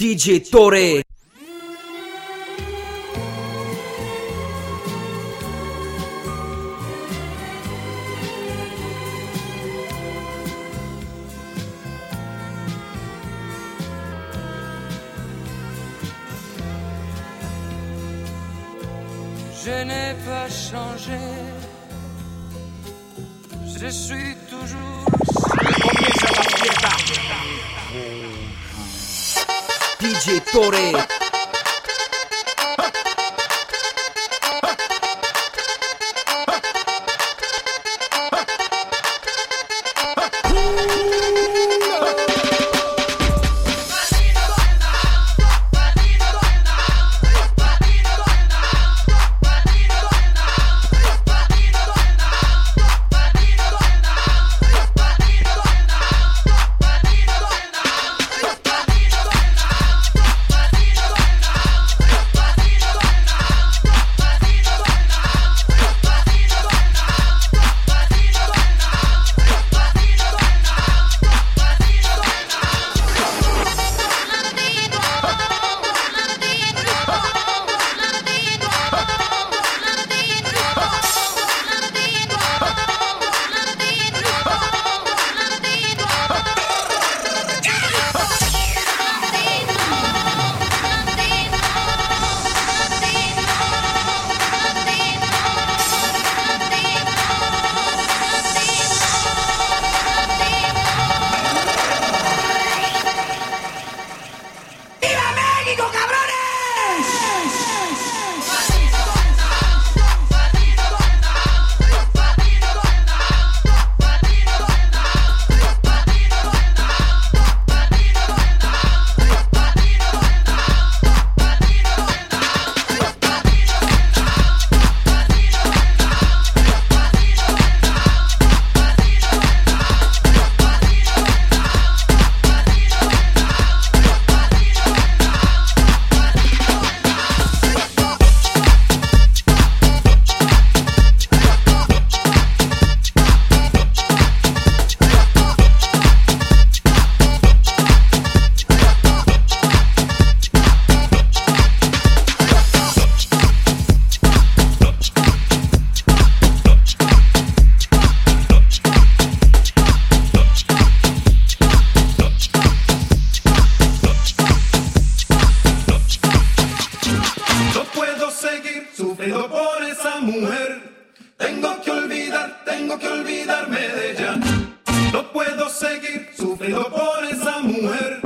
DJ Tore. DJ sufrido por esa mujer. Tengo que olvidar, tengo que olvidarme de ella. No puedo seguir sufrido por esa mujer.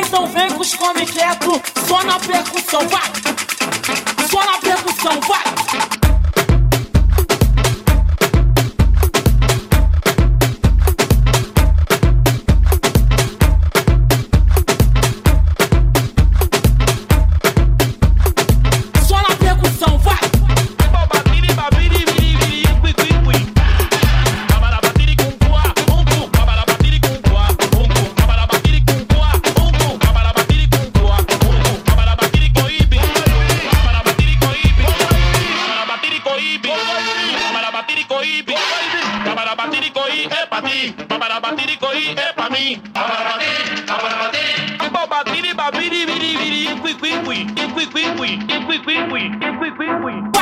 Então vem com os come quieto, só na percussão, vai! Só na percussão, vai! Bentley.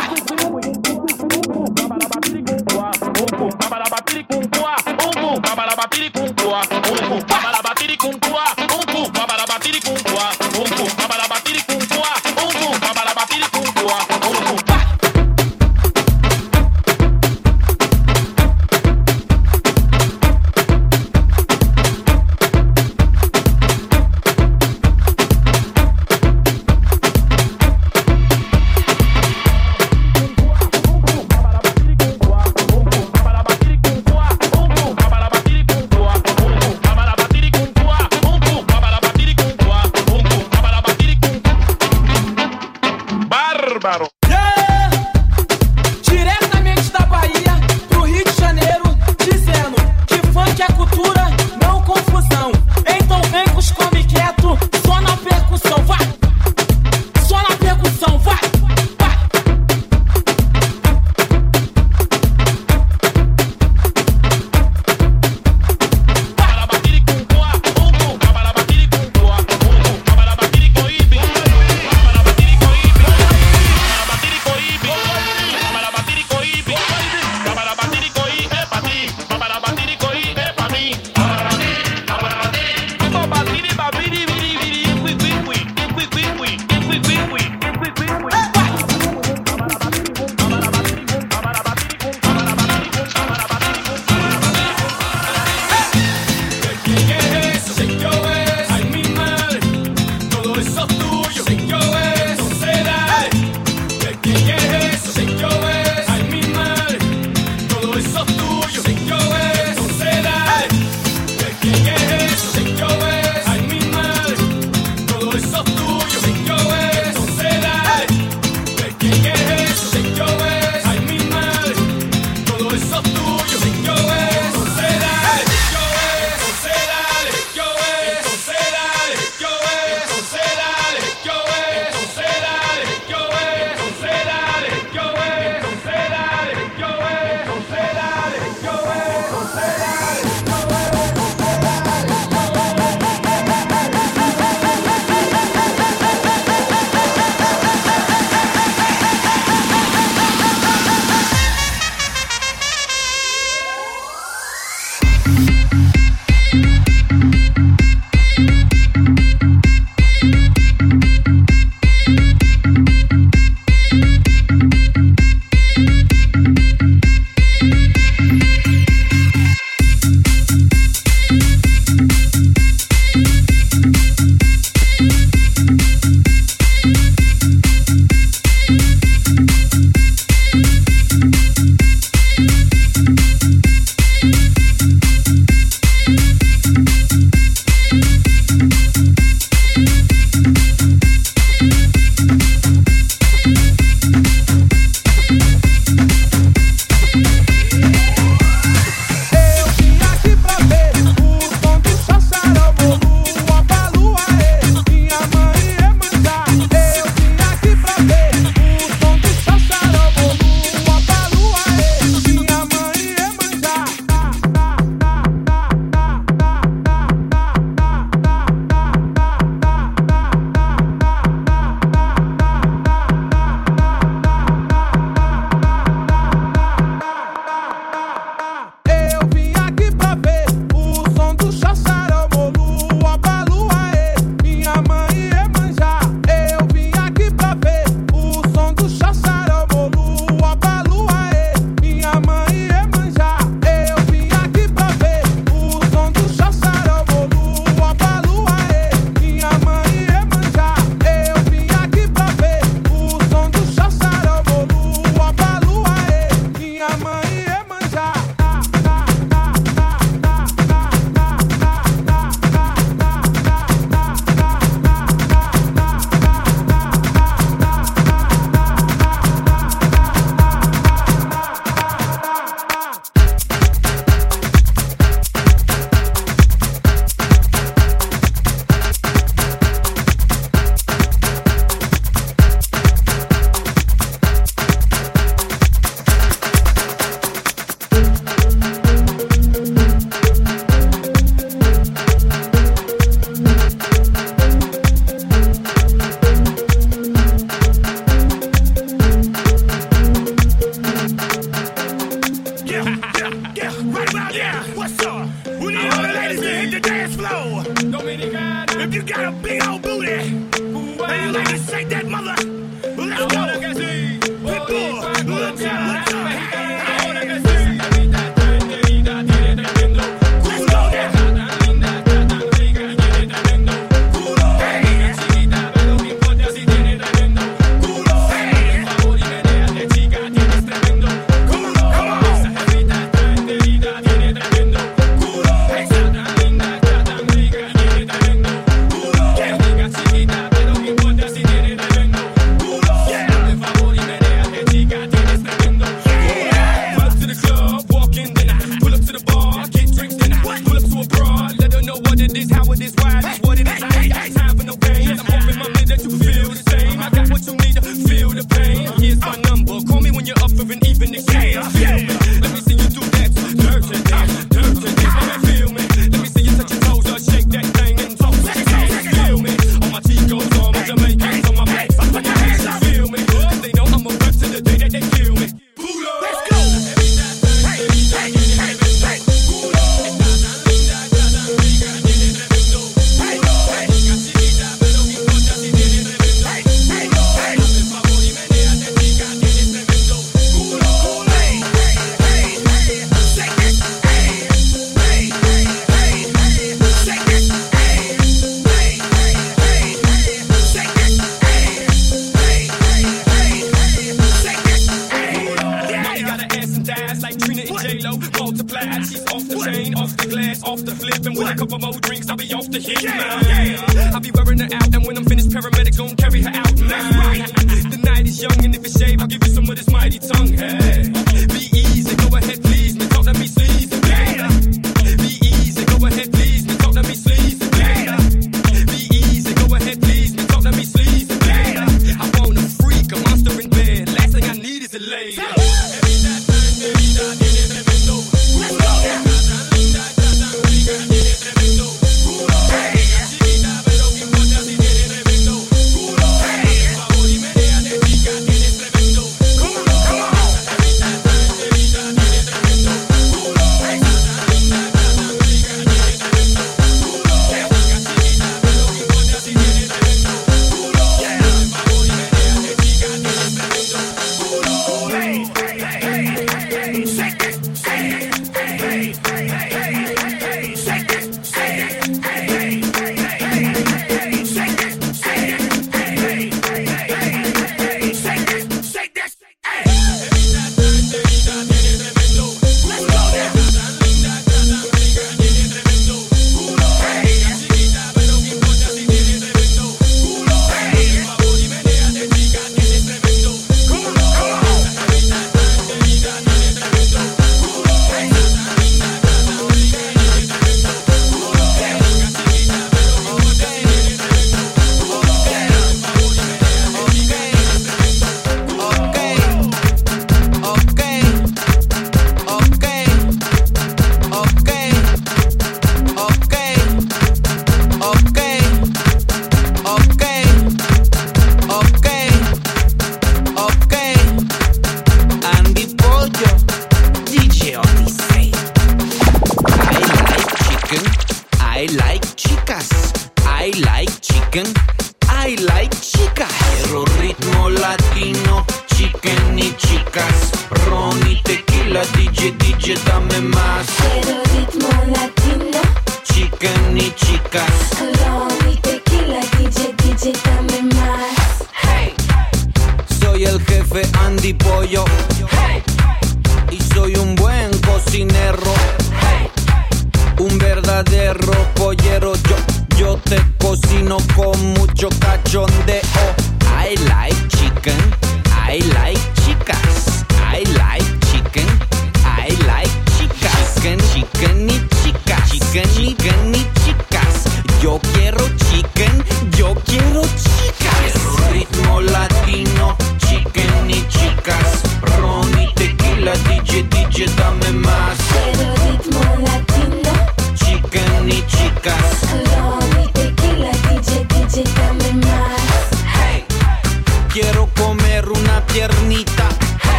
flip, with a couple more drinks, I'll be off the hit. Yeah, yeah. I'll be wearing the out, and when I'm finished, paramedics gon' carry her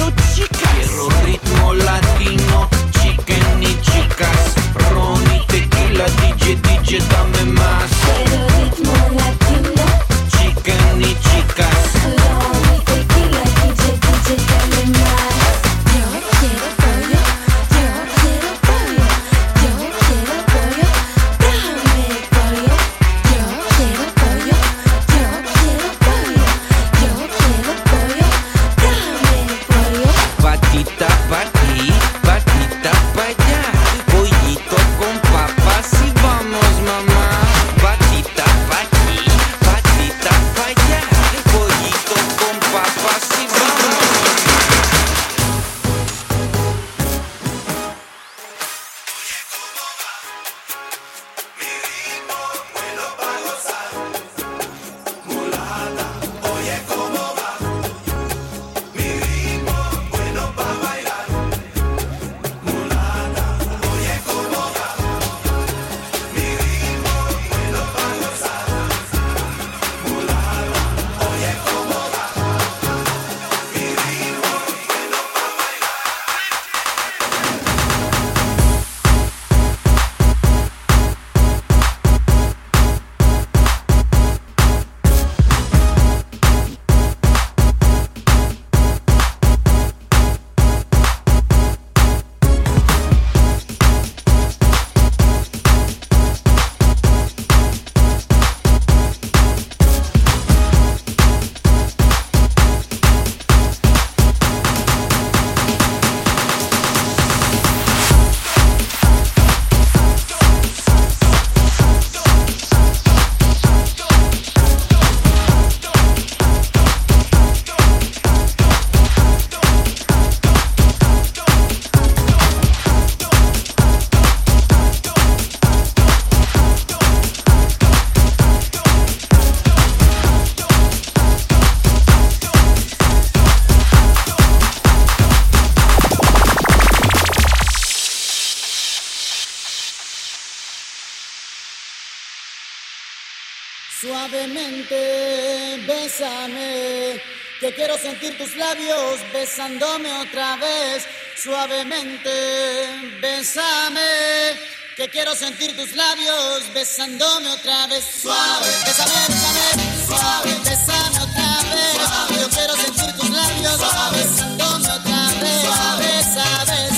quiero chicas. Quiero ritmo latino, chicken y chicas. Ron y tequila, DJ, DJ, dame más. bésame. Que quiero sentir tus labios besándome otra vez, suavemente, bésame. Que quiero sentir tus labios besándome otra vez, suave, bésame, bésame, suave, bésame otra vez. Suave. Yo quiero sentir tus labios suave. besándome otra vez, suave.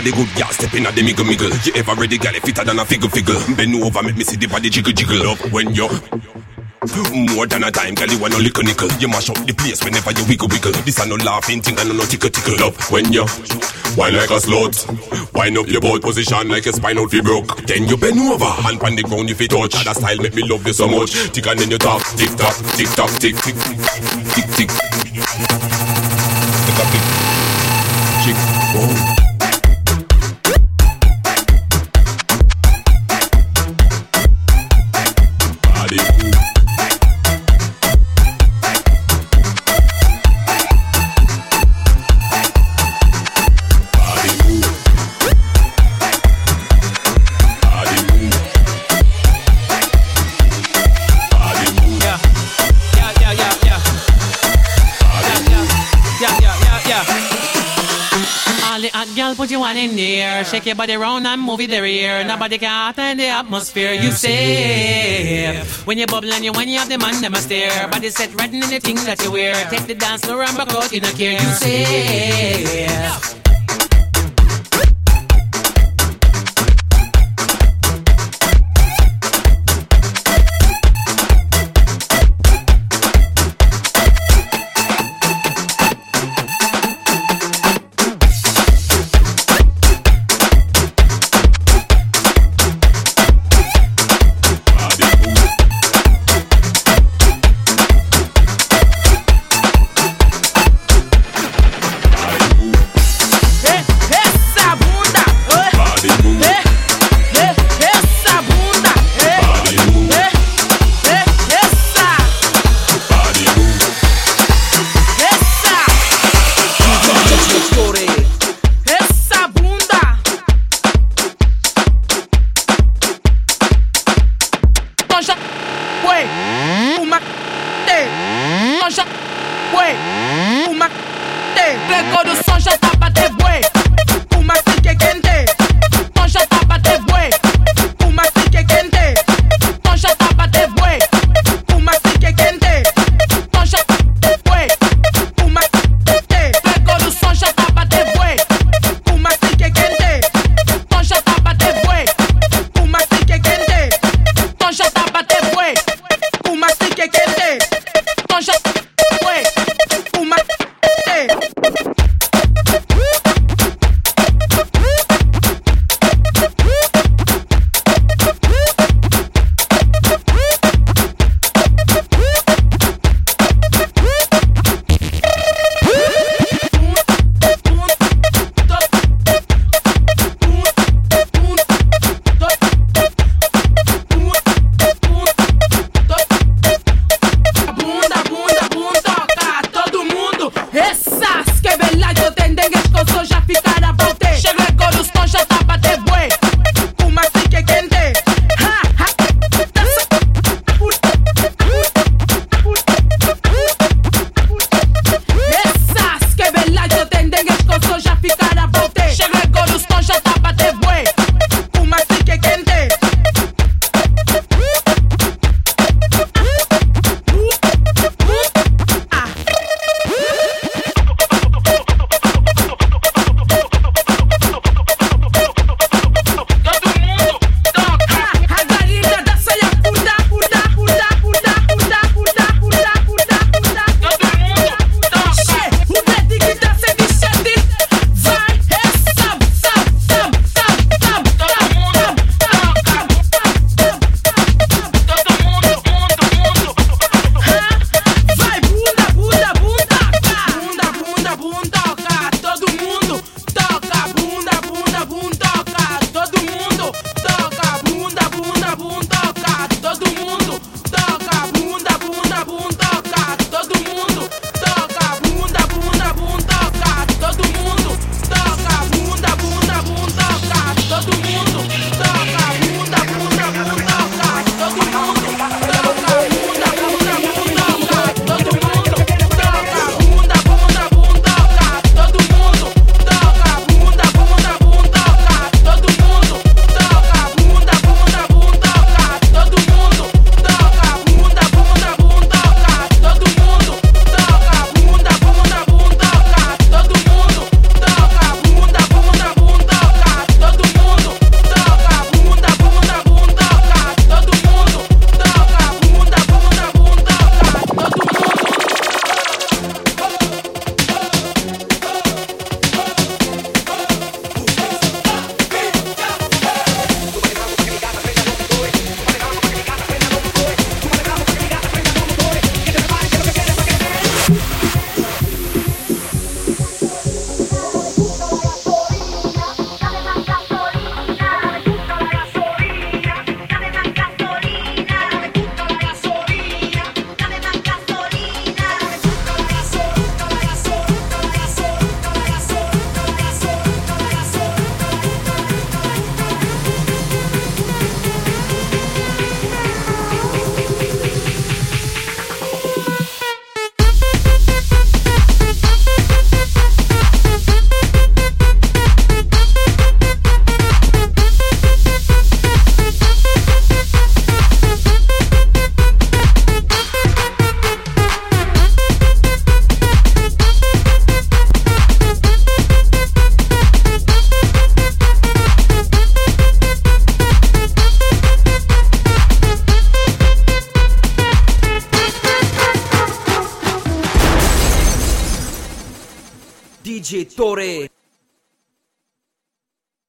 for the good girl, stepping at the miggle miggle. You ever ready, girl, if fitter than a figure figure. Bend over, make me see the body jiggle jiggle up when you. More than a dime, girl, you want no little nickel. You mash up the place whenever you wiggle wiggle. This a no laughing thing, and no tickle tickle up when you. Wine like a slut. Wine up your butt position like a spinal fi broke. Then you bend over and pan the ground if you touch. That style make me love you so much. Tick and then you talk, tick tock, tick tap, tick tick tick tick. tick. Hot girl, put your one in the air. Shake your body round and move it there. Nobody can attend the atmosphere. You say when you bubble and you when you have the man, them a stare. Body set right in the thing that you wear. Take the dance floor and back out in a care. You say.